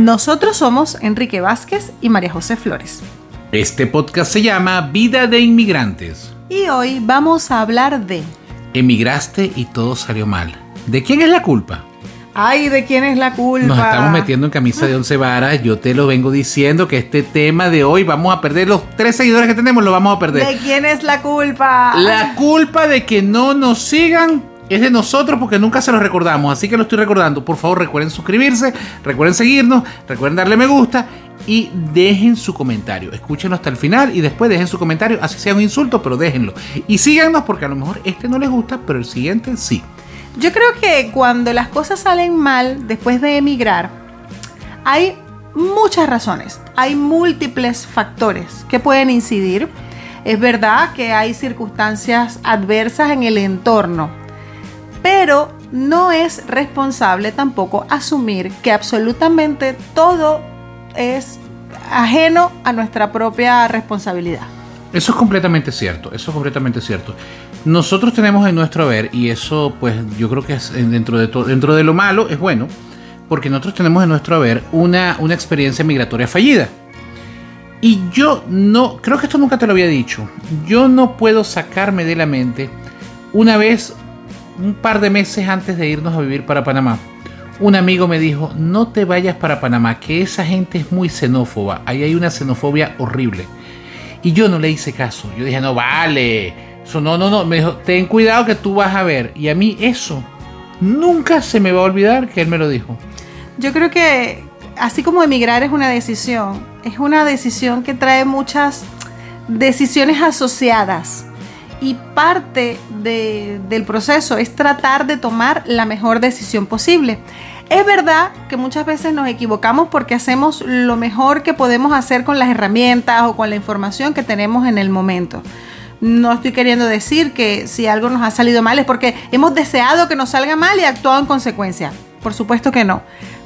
Nosotros somos Enrique Vázquez y María José Flores. Este podcast se llama Vida de Inmigrantes. Y hoy vamos a hablar de... Emigraste y todo salió mal. ¿De quién es la culpa? Ay, ¿de quién es la culpa? Nos estamos metiendo en camisa de once varas. Yo te lo vengo diciendo que este tema de hoy vamos a perder los tres seguidores que tenemos, lo vamos a perder. ¿De quién es la culpa? La culpa de que no nos sigan es de nosotros porque nunca se los recordamos. Así que lo estoy recordando. Por favor, recuerden suscribirse, recuerden seguirnos, recuerden darle me gusta y dejen su comentario. Escúchenlo hasta el final y después dejen su comentario, así sea un insulto, pero déjenlo. Y síganos porque a lo mejor este no les gusta, pero el siguiente sí. Yo creo que cuando las cosas salen mal después de emigrar, hay muchas razones, hay múltiples factores que pueden incidir. Es verdad que hay circunstancias adversas en el entorno, pero no es responsable tampoco asumir que absolutamente todo es ajeno a nuestra propia responsabilidad. Eso es completamente cierto, eso es completamente cierto. Nosotros tenemos en nuestro haber, y eso pues yo creo que es dentro de, todo, dentro de lo malo es bueno, porque nosotros tenemos en nuestro haber una, una experiencia migratoria fallida. Y yo no, creo que esto nunca te lo había dicho, yo no puedo sacarme de la mente una vez un par de meses antes de irnos a vivir para Panamá, un amigo me dijo, no te vayas para Panamá, que esa gente es muy xenófoba, ahí hay una xenofobia horrible. Y yo no le hice caso, yo dije, no vale, eso no, no, no, me dijo, ten cuidado que tú vas a ver. Y a mí eso nunca se me va a olvidar que él me lo dijo. Yo creo que así como emigrar es una decisión, es una decisión que trae muchas decisiones asociadas y parte del proceso es tratar de tomar la mejor decisión posible. Es verdad que muchas veces nos equivocamos porque hacemos lo mejor que podemos hacer con las herramientas o con la información que tenemos en el momento. No estoy queriendo decir que si algo nos ha salido mal es porque hemos deseado que nos salga mal y actuado en consecuencia. Por supuesto que no.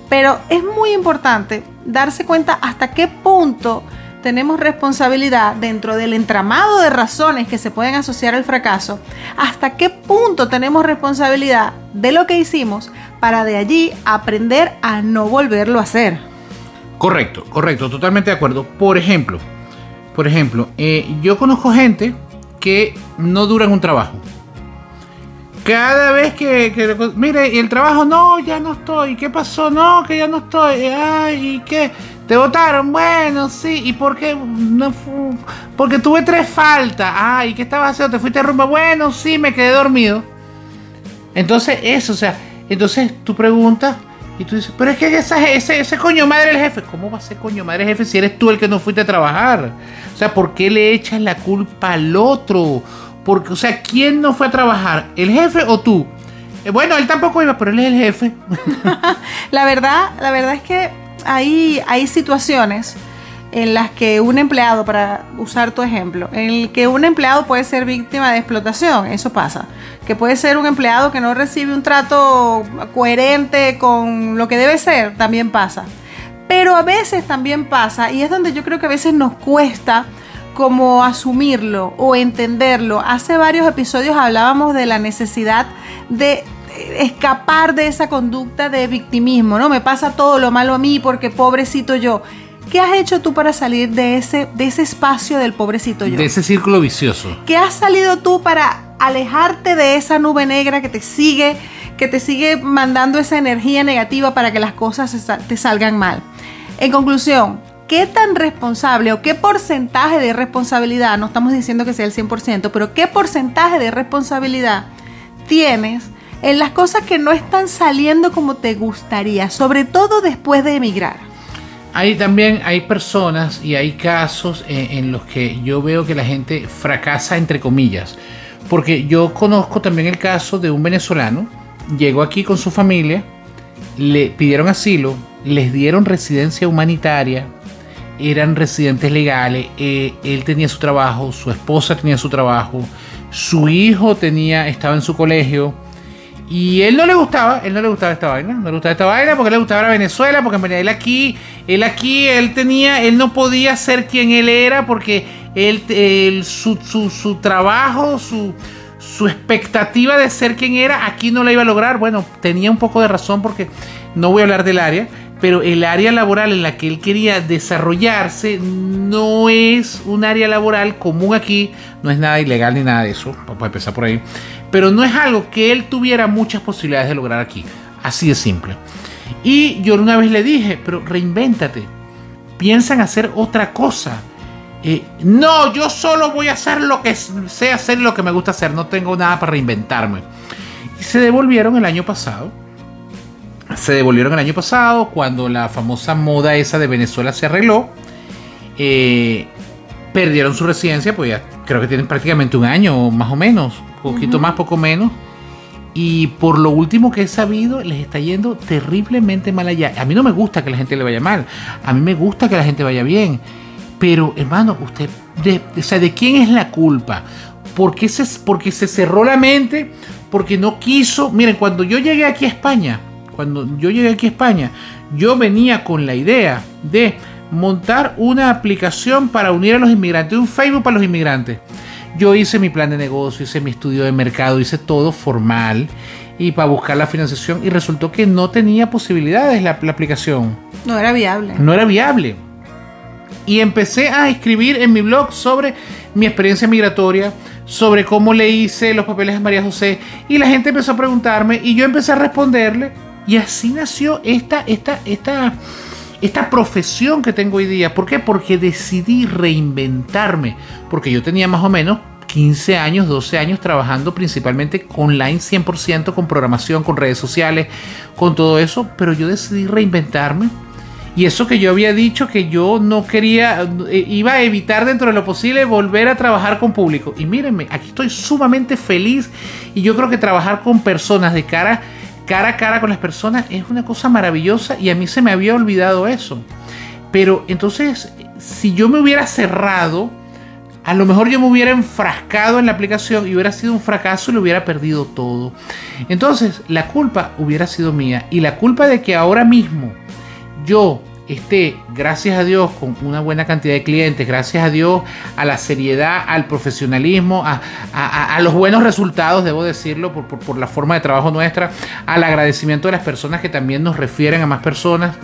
Pero es muy importante darse cuenta hasta qué punto tenemos responsabilidad dentro del entramado de razones que se pueden asociar al fracaso, hasta qué punto tenemos responsabilidad de lo que hicimos para de allí aprender a no volverlo a hacer. Correcto, correcto, totalmente de acuerdo. Por ejemplo, por ejemplo, eh, yo conozco gente que no duran un trabajo. Cada vez que, que, mire, el trabajo, no, ya no estoy. ¿Qué pasó? No, que ya no estoy. Ay, ¿y qué? ¿Te votaron? Bueno, sí. ¿Y por qué? No Porque tuve tres faltas. Ah, ¿y qué estabas haciendo? ¿Te fuiste a rumba? Bueno, sí, me quedé dormido. Entonces, eso, o sea, entonces tú preguntas y tú dices, pero es que ese, ese, ese coño madre el jefe. ¿Cómo va a ser coño madre jefe si eres tú el que no fuiste a trabajar? O sea, ¿por qué le echas la culpa al otro? Porque, o sea, ¿quién no fue a trabajar? ¿El jefe o tú? Eh, bueno, él tampoco iba, pero él es el jefe. la verdad, la verdad es que hay, situaciones en las que un empleado, para usar tu ejemplo, en el que un empleado puede ser víctima de explotación, eso pasa. Que puede ser un empleado que no recibe un trato coherente con lo que debe ser, también pasa. Pero a veces también pasa, y es donde yo creo que a veces nos cuesta como asumirlo o entenderlo. Hace varios episodios hablábamos de la necesidad de escapar de esa conducta de victimismo, ¿no? Me pasa todo lo malo a mí porque pobrecito yo. ¿Qué has hecho tú para salir de ese, de ese espacio del pobrecito yo? De ese círculo vicioso. ¿Qué has salido tú para alejarte de esa nube negra que te sigue, que te sigue mandando esa energía negativa para que las cosas te salgan mal? En conclusión, ¿qué tan responsable o qué porcentaje de responsabilidad, no estamos diciendo que sea el 100%, pero qué porcentaje de responsabilidad tienes en las cosas que no están saliendo como te gustaría, sobre todo después de emigrar. Hay también hay personas y hay casos en, los que yo veo que la gente fracasa entre comillas, porque yo conozco también el caso de un venezolano, llegó aquí con su familia, le pidieron asilo, les dieron residencia humanitaria, eran residentes legales, eh, él tenía su trabajo, su esposa tenía su trabajo, su hijo tenía, estaba en su colegio, y él no le gustaba, él no le gustaba esta vaina, no le gustaba esta vaina porque le gustaba Venezuela, porque él aquí, él aquí, él tenía, él no podía ser quien él era porque él, su, su, trabajo, su, su expectativa de ser quien era, aquí no la iba a lograr. Bueno, tenía un poco de razón porque no voy a hablar del área, pero el área laboral en la que él quería desarrollarse no es un área laboral común aquí, no es nada ilegal ni nada de eso, para empezar por ahí, pero no es algo que él tuviera muchas posibilidades de lograr aquí, así de simple. Y yo una vez le dije, pero reinvéntate, piensa en hacer otra cosa. Eh, no, yo solo voy a hacer lo que sé hacer, lo que me gusta hacer, no tengo nada para reinventarme. Y se devolvieron el año pasado se devolvieron el año pasado cuando la famosa moda esa de Venezuela se arregló. Eh, perdieron su residencia, pues ya creo que tienen prácticamente un año más o menos, poquito más, poco menos. Y por lo último que he sabido, les está yendo terriblemente mal allá. A mí no me gusta que la gente le vaya mal. A mí me gusta que la gente vaya bien. Pero, hermano, usted, de, o sea, ¿de quién es la culpa? ¿Por se, porque se cerró la mente? Porque no quiso. Miren, cuando yo llegué aquí a España, cuando yo llegué aquí a España, yo venía con la idea de montar una aplicación para unir a los inmigrantes, un Facebook para los inmigrantes. Yo hice mi plan de negocio, hice mi estudio de mercado, hice todo formal y para buscar la financiación y resultó que no tenía posibilidades la, la aplicación. No era viable. No era viable. Y empecé a escribir en mi blog sobre mi experiencia migratoria, sobre cómo le hice los papeles a María José y la gente empezó a preguntarme y yo empecé a responderle y así nació esta, esta, esta, esta profesión que tengo hoy día. ¿Por qué? Porque decidí reinventarme. Porque yo tenía más o menos 15 años, 12 años trabajando principalmente online 100%, con programación, con redes sociales, con todo eso. Pero yo decidí reinventarme. Y eso que yo había dicho que yo no quería, eh, iba a evitar dentro de lo posible volver a trabajar con público. Y mírenme, aquí estoy sumamente feliz y yo creo que trabajar con personas de cara cara a cara con las personas es una cosa maravillosa y a mí se me había olvidado eso. Pero entonces, si yo me hubiera cerrado, a lo mejor yo me hubiera enfrascado en la aplicación y hubiera sido un fracaso y lo hubiera perdido todo. Entonces, la culpa hubiera sido mía. Y la culpa de que ahora mismo yo esté, gracias a Dios, con una buena cantidad de clientes, gracias a Dios, a la seriedad, al profesionalismo, a, los buenos resultados, debo decirlo, por, la forma de trabajo nuestra, al agradecimiento de las personas que también nos refieren a más personas,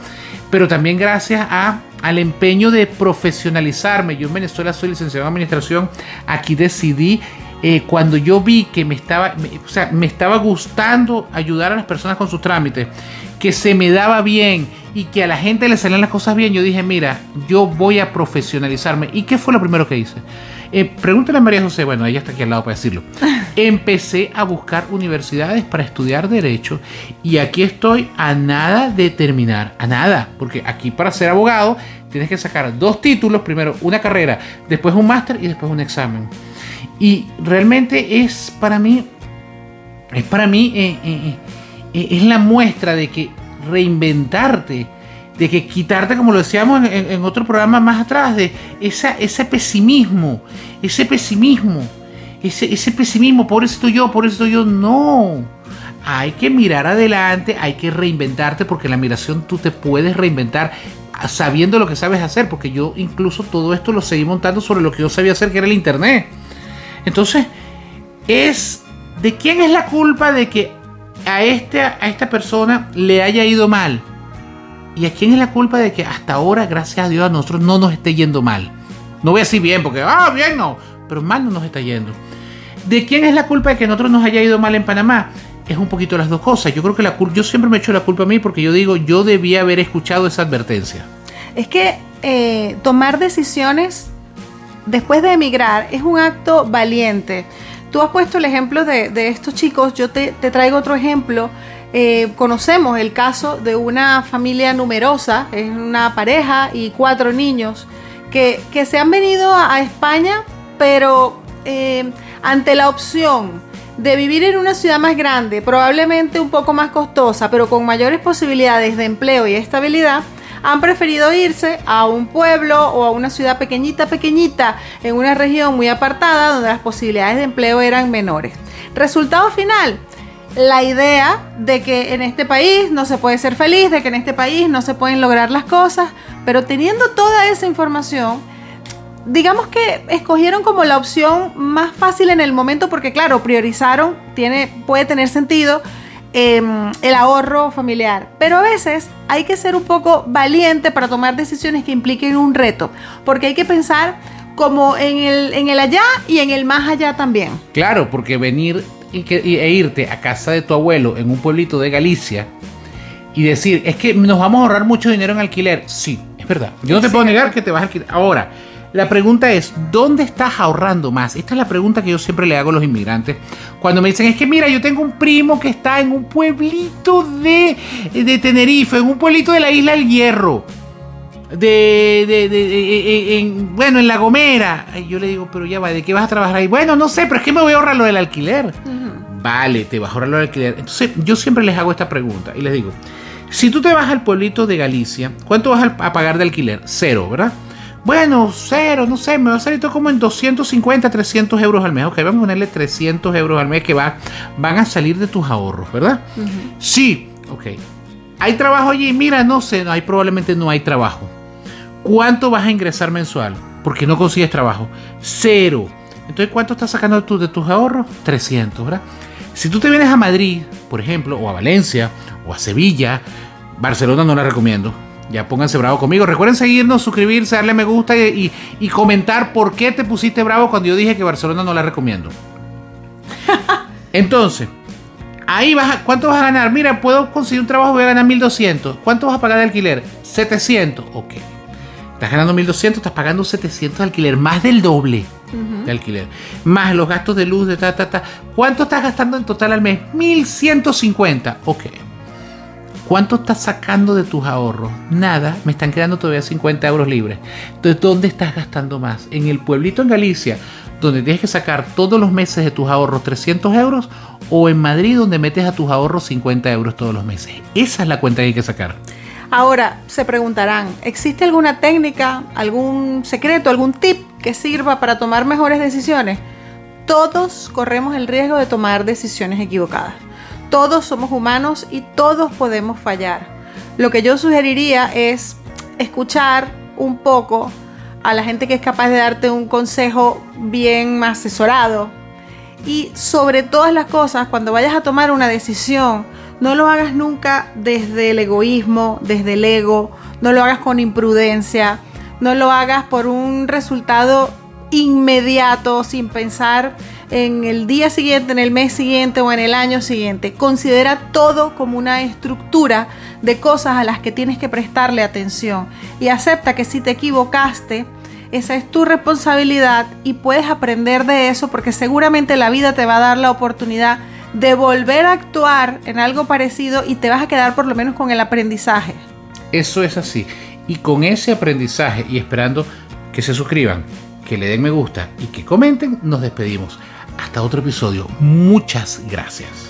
pero también gracias a, al empeño de profesionalizarme. Yo en Venezuela soy licenciado en administración, aquí decidí eh, cuando yo vi que me estaba, o sea, me estaba gustando ayudar a las personas con sus trámites, que se me daba bien y que a la gente le salían las cosas bien, yo dije, mira, yo voy a profesionalizarme. ¿Y qué fue lo primero que hice? Eh, pregúntale a María José, bueno, ella está aquí al lado para decirlo. Empecé a buscar universidades para estudiar derecho y aquí estoy a nada de terminar, a nada, porque aquí para ser abogado tienes que sacar dos títulos, primero una carrera, después un máster y después un examen. Y realmente es para mí, es para mí... Eh, eh, es la muestra de que reinventarte, de que quitarte, como lo decíamos en, otro programa más atrás, de esa, ese pesimismo, ese pesimismo, ese, ese pesimismo, pobrecito yo, pobrecito yo, no. Hay que mirar adelante, hay que reinventarte, porque en la migración tú te puedes reinventar sabiendo lo que sabes hacer, porque yo incluso todo esto lo seguí montando sobre lo que yo sabía hacer, que era el Internet. Entonces, es de quién es la culpa de que a, este, a esta persona le haya ido mal. ¿Y a quién es la culpa de que hasta ahora, gracias a Dios, a nosotros no nos esté yendo mal? No voy a decir bien, porque, ah, bien no, pero mal no nos está yendo. ¿De quién es la culpa de que a nosotros nos haya ido mal en Panamá? Es un poquito las dos cosas. Yo creo que la yo siempre me echo la culpa a mí porque yo digo, yo debía haber escuchado esa advertencia. Es que eh, tomar decisiones después de emigrar es un acto valiente. Tú has puesto el ejemplo de, estos chicos, yo te, traigo otro ejemplo. Eh, conocemos el caso de una familia numerosa, es una pareja y cuatro niños, que, se han venido a, España, pero eh, ante la opción de vivir en una ciudad más grande, probablemente un poco más costosa, pero con mayores posibilidades de empleo y estabilidad, han preferido irse a un pueblo o a una ciudad pequeñita, pequeñita, en una región muy apartada donde las posibilidades de empleo eran menores. Resultado final, la idea de que en este país no se puede ser feliz, de que en este país no se pueden lograr las cosas, pero teniendo toda esa información, digamos que escogieron como la opción más fácil en el momento porque claro, priorizaron, tiene, puede tener sentido em, el ahorro familiar. Pero a veces hay que ser un poco valiente para tomar decisiones que impliquen un reto, porque hay que pensar como en el, en el allá y en el más allá también. Claro, porque venir y que, y- e irte a casa de tu abuelo en un pueblito de Galicia y decir, es que nos vamos a ahorrar mucho dinero en alquiler. Sí, es verdad. Yo no te Sí, puedo negar que te vas a alquilar. Ahora, la pregunta es, ¿dónde estás ahorrando más? Esta es la pregunta que yo siempre le hago a los inmigrantes. Cuando me dicen, es que mira, yo tengo un primo que está en un pueblito de, de Tenerife, en un pueblito de la isla del Hierro. De, de, de- de- en- bueno, en La Gomera. Ay, Yo le digo, pero ya va, ¿de qué vas a trabajar ahí? Bueno, no sé, pero es que me voy a ahorrar lo del alquiler. Vale, te vas a ahorrar lo del alquiler. Entonces, yo siempre les hago esta pregunta y les digo, si tú te vas al pueblito de Galicia, ¿cuánto vas a pagar de alquiler? Cero, ¿verdad? Bueno, cero, no sé, me va a salir todo como en 250, 300 euros al mes. Ok, vamos a ponerle 300 euros al mes que va, van a salir de tus ahorros, ¿verdad? Sí, ok. ¿Hay trabajo allí? Mira, no sé, no hay, probablemente no hay trabajo. ¿Cuánto vas a ingresar mensual? Porque no consigues trabajo. Cero. Entonces, ¿cuánto estás sacando tú de tus ahorros? 300, ¿verdad? Si tú te vienes a Madrid, por ejemplo, o a Valencia, o a Sevilla, Barcelona no la recomiendo. Ya pónganse bravo conmigo. Recuerden seguirnos, suscribirse, darle me gusta y, y- y comentar por qué te pusiste bravo cuando yo dije que Barcelona no la recomiendo. Entonces, ahí vas a, ¿cuánto vas a ganar? Mira, puedo conseguir un trabajo, voy a ganar 1200. ¿Cuánto vas a pagar de alquiler? 700. Ok. Estás ganando 1200, estás pagando 700 de alquiler, más del doble de alquiler. Más los gastos de luz, de ta, ta, ta. ¿Cuánto estás gastando en total al mes? 1150. Ok. ¿Cuánto estás sacando de tus ahorros? Nada, me están quedando todavía 50 euros libres. Entonces, ¿dónde estás gastando más? ¿En el pueblito en Galicia, donde tienes que sacar todos los meses de tus ahorros 300 euros? ¿O en Madrid, donde metes a tus ahorros 50 euros todos los meses? Esa es la cuenta que hay que sacar. Ahora, se preguntarán, ¿existe alguna técnica, algún secreto, algún tip que sirva para tomar mejores decisiones? Todos corremos el riesgo de tomar decisiones equivocadas. Todos somos humanos y todos podemos fallar. Lo que yo sugeriría es escuchar un poco a la gente que es capaz de darte un consejo bien asesorado, y sobre todas las cosas, cuando vayas a tomar una decisión, no lo hagas nunca desde el egoísmo, desde el ego, no lo hagas con imprudencia, no lo hagas por un resultado inmediato, sin pensar en el día siguiente, en el mes siguiente o en el año siguiente. Considera todo como una estructura de cosas a las que tienes que prestarle atención. Y acepta que si te equivocaste, esa es tu responsabilidad y puedes aprender de eso porque seguramente la vida te va a dar la oportunidad de volver a actuar en algo parecido y te vas a quedar por lo menos con el aprendizaje. Eso es así. Y con ese aprendizaje y esperando que se suscriban, que le den me gusta y que comenten, nos despedimos. Hasta otro episodio. Muchas gracias.